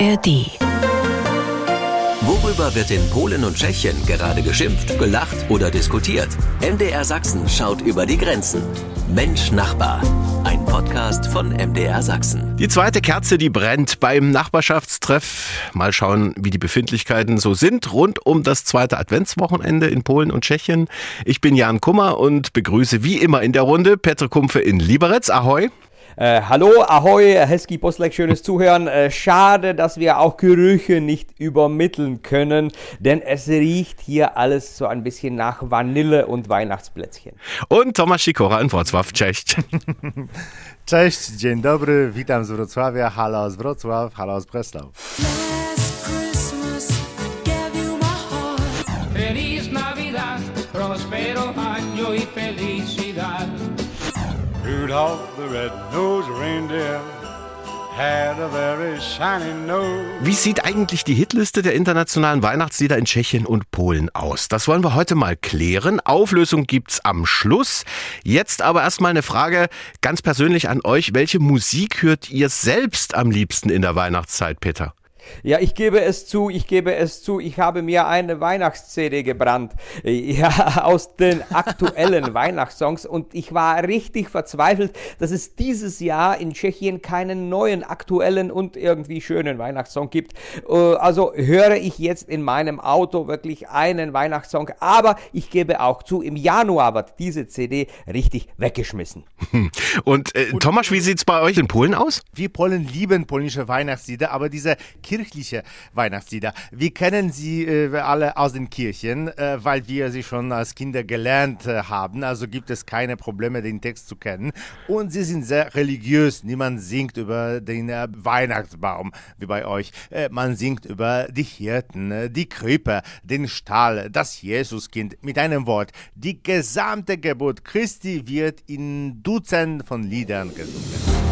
ARD. Worüber wird in Polen und Tschechien gerade geschimpft, gelacht oder diskutiert? MDR Sachsen schaut über die Grenzen. Mensch Nachbar. Ein Podcast von MDR Sachsen. Die zweite Kerze, die brennt beim Nachbarschaftstreff. Mal schauen, wie die Befindlichkeiten so sind rund um das zweite Adventswochenende in Polen und Tschechien. Ich bin Jan Kummer und begrüße wie immer in der Runde Petr Kumpfe in Liberec. Ahoi. Äh, hallo, ahoi, Hesky Postlek, schönes Zuhören. Äh, schade, dass wir auch Gerüche nicht übermitteln können, denn es riecht hier alles so ein bisschen nach Vanille und Weihnachtsplätzchen. Und Tomasz Sikora in Wrocław. Cześć. Cześć, dzień dobry, witam z Wrocławia, halo z Wrocław, halo z Breslau. Wie sieht eigentlich die Hitliste der internationalen Weihnachtslieder in Tschechien und Polen aus? Das wollen wir heute mal klären. Auflösung gibt's am Schluss. Jetzt aber erstmal eine Frage ganz persönlich an euch. Welche Musik hört ihr selbst am liebsten in der Weihnachtszeit, Peter? Ja, ich gebe es zu, ich gebe es zu, ich habe mir eine Weihnachts-CD gebrannt. Ja, aus den aktuellen Weihnachtssongs und ich war richtig verzweifelt, dass es dieses Jahr in Tschechien keinen neuen, aktuellen und irgendwie schönen Weihnachtssong gibt. Äh, Also höre ich jetzt in meinem Auto wirklich einen Weihnachtssong, aber ich gebe auch zu, im Januar wird diese CD richtig weggeschmissen. Und äh, Tomasz, wie sieht's bei euch in Polen aus? Wir Polen lieben polnische Weihnachtslieder, aber diese kirchliche Weihnachtslieder, wir kennen sie äh, alle aus den Kirchen, äh, weil wir sie schon als Kinder gelernt äh, haben. Also gibt es keine Probleme, den Text zu kennen. Und sie sind sehr religiös. Niemand singt über den äh, Weihnachtsbaum wie bei euch. Äh, man singt über die Hirten, äh, die Krippe, den Stall, das Jesuskind. Mit einem Wort, die gesamte Geburt Christi wird in Dutzend von Liedern gesungen.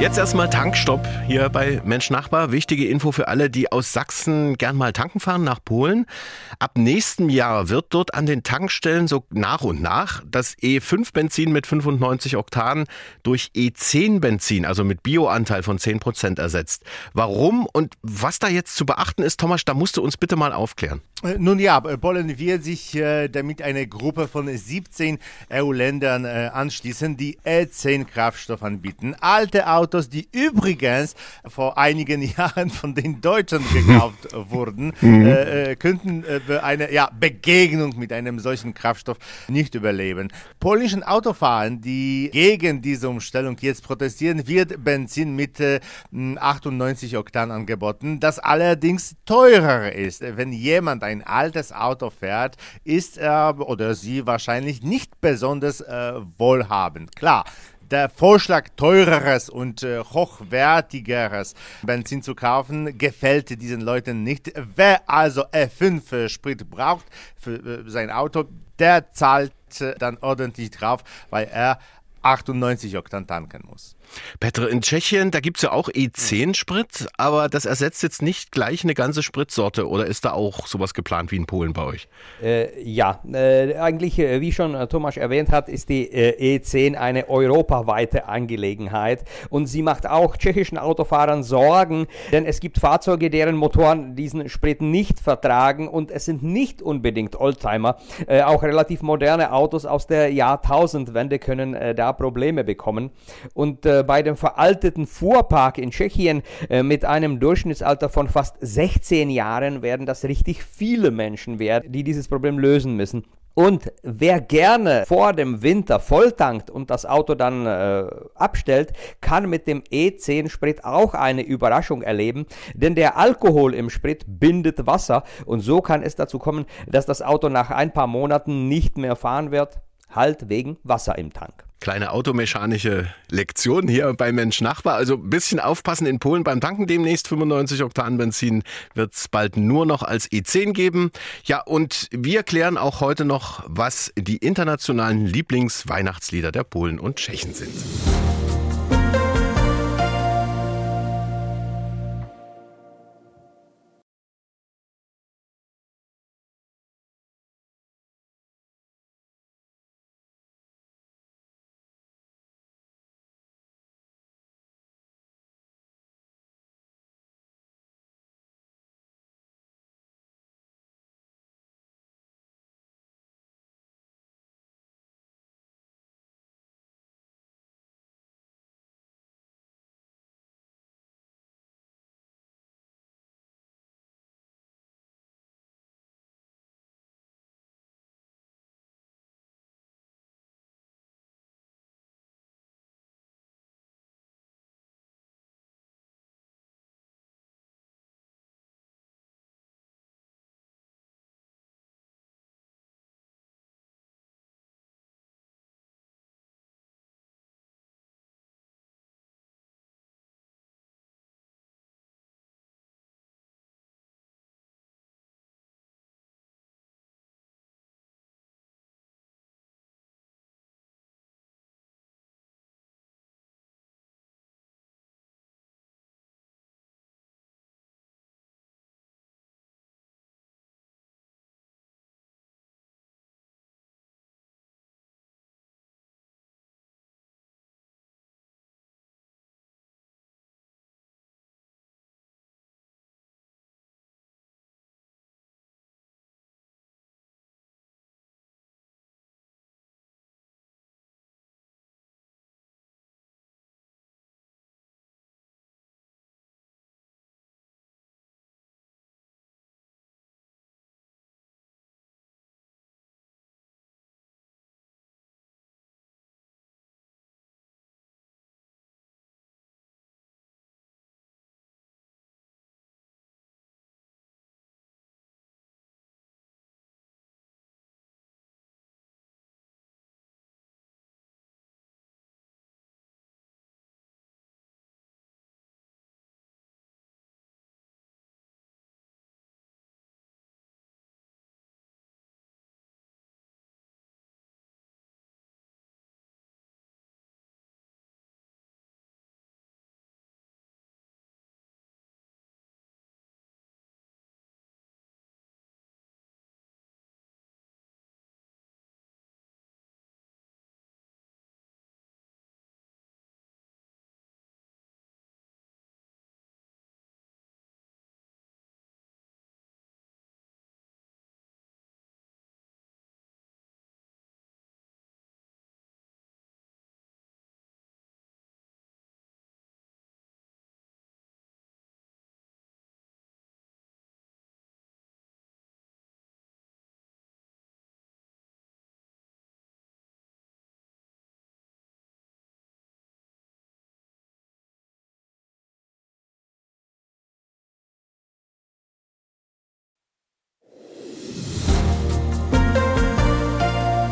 Jetzt erstmal Tankstopp hier bei Mensch Nachbar. Wichtige Info für alle, die aus Sachsen gern mal tanken fahren nach Polen. Ab nächstem Jahr wird dort an den Tankstellen so nach und nach das E5 Benzin mit 95 Oktan durch E10 Benzin, also mit Bioanteil von 10 Prozent ersetzt. Warum und was da jetzt zu beachten ist, Thomas, da musst du uns bitte mal aufklären. Äh, Nun ja, äh, Polen wird sich äh, damit eine Gruppe von 17 EU-Ländern äh, anschließen, die E10-Kraftstoff anbieten. Alte Autos, die übrigens vor einigen Jahren von den Deutschen gekauft wurden, äh, äh, könnten äh, be- eine ja, Begegnung mit einem solchen Kraftstoff nicht überleben. Polnischen Autofahrern, die gegen diese Umstellung jetzt protestieren, wird Benzin mit äh, 98 Oktan angeboten, das allerdings teurer ist. Wenn jemand ein altes Auto fährt, ist er oder sie wahrscheinlich nicht besonders äh, wohlhabend. Klar. Der Vorschlag, teureres und äh, hochwertigeres Benzin zu kaufen, gefällt diesen Leuten nicht. Wer also E5 äh, braucht für äh, sein Auto, der zahlt äh, dann ordentlich drauf, weil er 98 Oktan tanken muss. Petr, in Tschechien, da gibt's ja auch E10-Sprit, aber das ersetzt jetzt nicht gleich eine ganze Spritsorte oder ist da auch sowas geplant wie in Polen bei euch? Äh, ja, äh, eigentlich, äh, wie schon äh, Thomas erwähnt hat, ist die äh, E10 eine europaweite Angelegenheit und sie macht auch tschechischen Autofahrern Sorgen, denn es gibt Fahrzeuge, deren Motoren diesen Sprit nicht vertragen und es sind nicht unbedingt Oldtimer. Äh, auch relativ moderne Autos aus der Jahrtausendwende können da Probleme bekommen und äh, bei dem veralteten Fuhrpark in Tschechien äh, mit einem Durchschnittsalter von fast 16 Jahren werden das richtig viele Menschen werden, die dieses Problem lösen müssen. Und wer gerne vor dem Winter volltankt und das Auto dann äh, abstellt, kann mit dem E10-Sprit auch eine Überraschung erleben, denn der Alkohol im Sprit bindet Wasser und so kann es dazu kommen, dass das Auto nach ein paar Monaten nicht mehr fahren wird, halt wegen Wasser im Tank. Kleine automechanische Lektion hier bei Mensch Nachbar. Also ein bisschen aufpassen in Polen beim Tanken demnächst. 95 Oktan Benzin wird es bald nur noch als E10 geben. Ja, und wir klären auch heute noch, was die internationalen Lieblingsweihnachtslieder der Polen und Tschechen sind.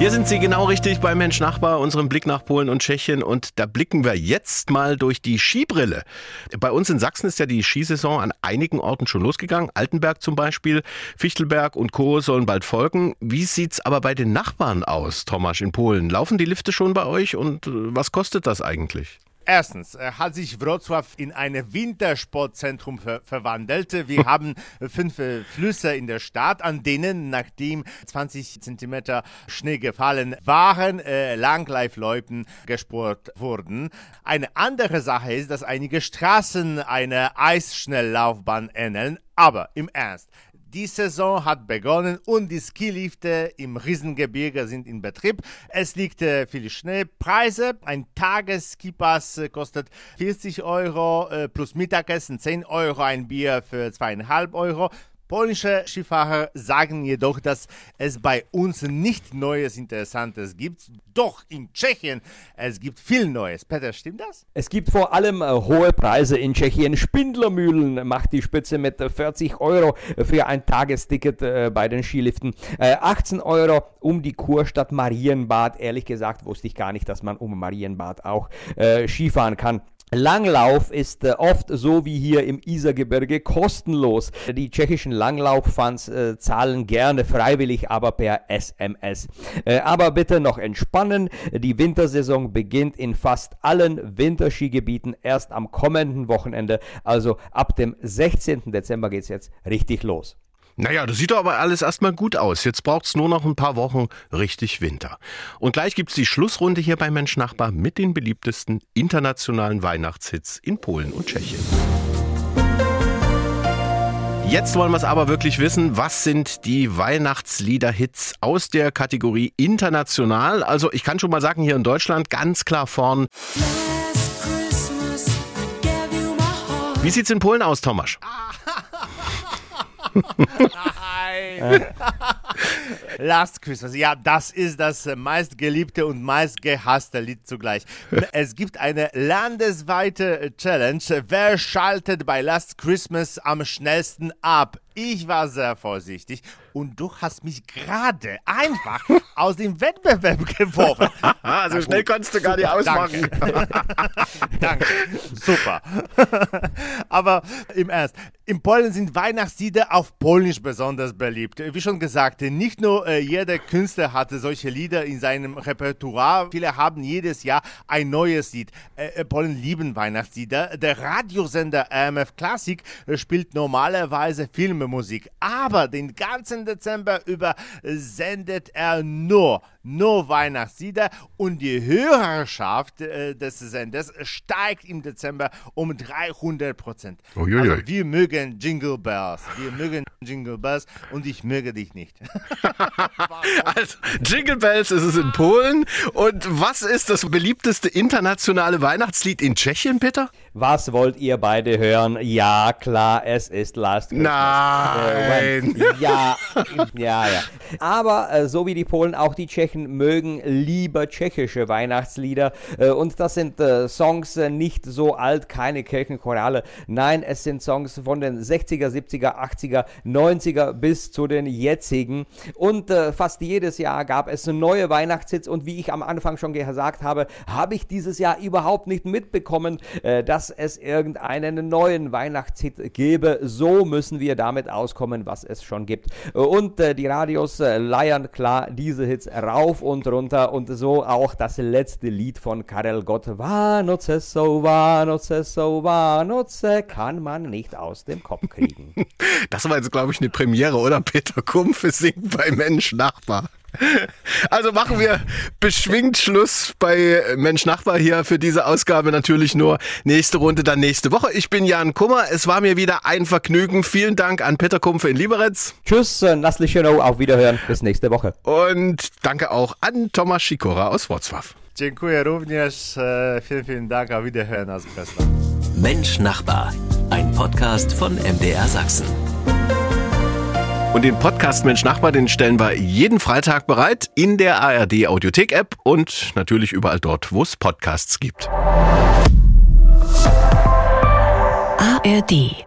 Hier sind Sie genau richtig bei Mensch Nachbar, unserem Blick nach Polen und Tschechien. Und da blicken wir jetzt mal durch die Skibrille. Bei uns in Sachsen ist ja die Skisaison an einigen Orten schon losgegangen. Altenberg zum Beispiel, Fichtelberg und Co. sollen bald folgen. Wie sieht's aber bei den Nachbarn aus, Tomasz, in Polen? Laufen die Lifte schon bei euch und äh, was kostet das eigentlich? Erstens äh, hat sich Wrocław in ein Wintersportzentrum ver verwandelt. Wir haben äh, fünf äh, Flüsse in der Stadt, an denen, nachdem 20 Zentimeter Schnee gefallen waren, äh, Langlaufloipen gespurt wurden. Eine andere Sache ist, dass einige Straßen eine Eisschnelllaufbahn ähneln. Aber im Ernst, die Saison hat begonnen und die Skilifte im Riesengebirge sind in Betrieb. Es liegt äh, viel Schnee. Preise, ein Tagesskipass äh, kostet 40 Euro äh, plus Mittagessen 10 Euro, ein Bier für 2,5 Euro. Polnische Skifahrer sagen jedoch, dass es bei uns nicht Neues Interessantes gibt. Doch in Tschechien es gibt viel Neues. Peter, stimmt das? Es gibt vor allem äh, hohe Preise in Tschechien. Spindlermühlen macht die Spitze mit äh, 40 Euro für ein Tagesticket äh, bei den Skiliften. Äh, 18 Euro um die Kurstadt Marienbad. Ehrlich gesagt wusste ich gar nicht, dass man um Marienbad auch äh, Skifahren kann. Langlauf ist äh, oft so wie hier im Isergebirge kostenlos. Die tschechischen Langlauf-Fans äh, zahlen gerne freiwillig, aber per SMS. Äh, aber bitte noch entspannen. Die Wintersaison beginnt in fast allen Winterskigebieten erst am kommenden Wochenende. Also ab dem 16. Dezember geht's jetzt richtig los. Naja, das sieht doch aber alles erstmal gut aus. Jetzt braucht's nur noch ein paar Wochen richtig Winter. Und gleich gibt's die Schlussrunde hier bei Mensch Nachbar mit den beliebtesten internationalen Weihnachtshits in Polen und Tschechien. Jetzt wollen wir es aber wirklich wissen, was sind die Weihnachtslieder-Hits aus der Kategorie international? Also ich kann schon mal sagen, hier in Deutschland ganz klar vorn. Wie sieht's in Polen aus, Tomasz? Last Christmas. Ja, das ist das meistgeliebte und meistgehasste Lied zugleich. Es gibt eine landesweite Challenge. Wer schaltet bei Last Christmas am schnellsten ab? Ich war sehr vorsichtig und du hast mich gerade einfach aus dem Wettbewerb geworfen. Ah, so schnell konntest du gar nicht ausmachen. Danke. Danke. Super. Aber im Ernst, in Polen sind Weihnachtslieder auf Polnisch besonders beliebt. Wie schon gesagt, nicht nur äh, jeder Künstler hatte solche Lieder in seinem Repertoire. Viele haben jedes Jahr ein neues Lied. Äh, äh, Polen lieben Weihnachtslieder. Der Radiosender RMF Classic spielt normalerweise Filmemusik, aber den ganzen Dezember über äh, sendet er nur nur Weihnachtslieder und die Hörerschaft äh, des Senders steigt im Dezember um 300 Prozent. Also wir mögen Jingle Bells, wir mögen Jingle Bells und ich möge dich nicht. Also, Jingle Bells ist es in Polen. Und was ist das beliebteste internationale Weihnachtslied in Tschechien, Peter? Was wollt ihr beide hören? Ja, klar, es ist Last Christmas. Nein. Äh, ja, ja, ja. Aber äh, so wie die Polen, auch die Tschechen mögen lieber tschechische Weihnachtslieder. Äh, und das sind äh, Songs äh, nicht so alt, keine Kirchenchorale. Nein, es sind Songs von den 60er, 70er, 80er, 90er bis zu den jetzigen. Und fast jedes Jahr gab es neue Weihnachtshits. Und wie ich am Anfang schon gesagt habe, habe ich dieses Jahr überhaupt nicht mitbekommen, dass es irgendeinen neuen Weihnachtshit gäbe. So müssen wir damit auskommen, was es schon gibt. Und die Radios leiern klar diese Hits rauf und runter und so auch das letzte Lied von Karel Gott. Vánoce so, Vánoce so, Vánoce kann man nicht aus dem Kopf kriegen. Das war jetzt, glaube ich, eine Premiere, oder? Peter Kumpfe singt bei Mensch Nachbar. Also machen wir beschwingt Schluss bei Mensch Nachbar hier für diese Ausgabe natürlich nur nächste Runde, dann nächste Woche. Ich bin Jan Kummer. Es war mir wieder ein Vergnügen. Vielen Dank an Peter Kumpfe in Liberec Tschüss, äh, Naslicheno, auf Wiederhören, bis nächste Woche. und danke auch an Thomas Schikora aus Wrocław. Dziękuję również. E, Vielen, vielen Dank. Auf Wiederhören aus Breslau. Mensch Nachbar, ein Podcast von MDR Sachsen. Und den Podcast Mensch Nachbar, den stellen wir jeden Freitag bereit in der ARD Audiothek App und natürlich überall dort, wo es Podcasts gibt. ARD